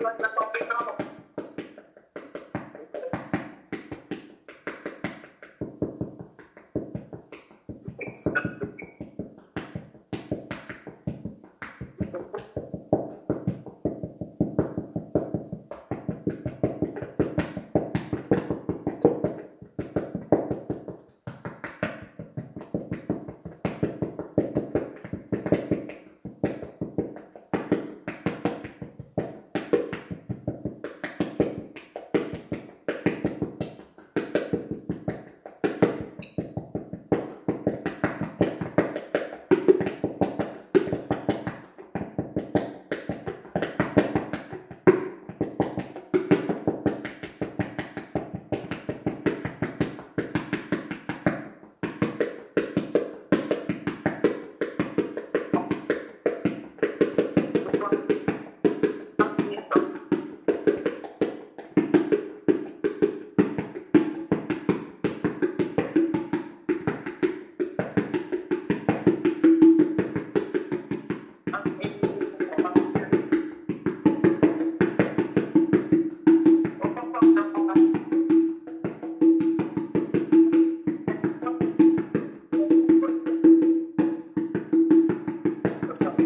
Thank you. something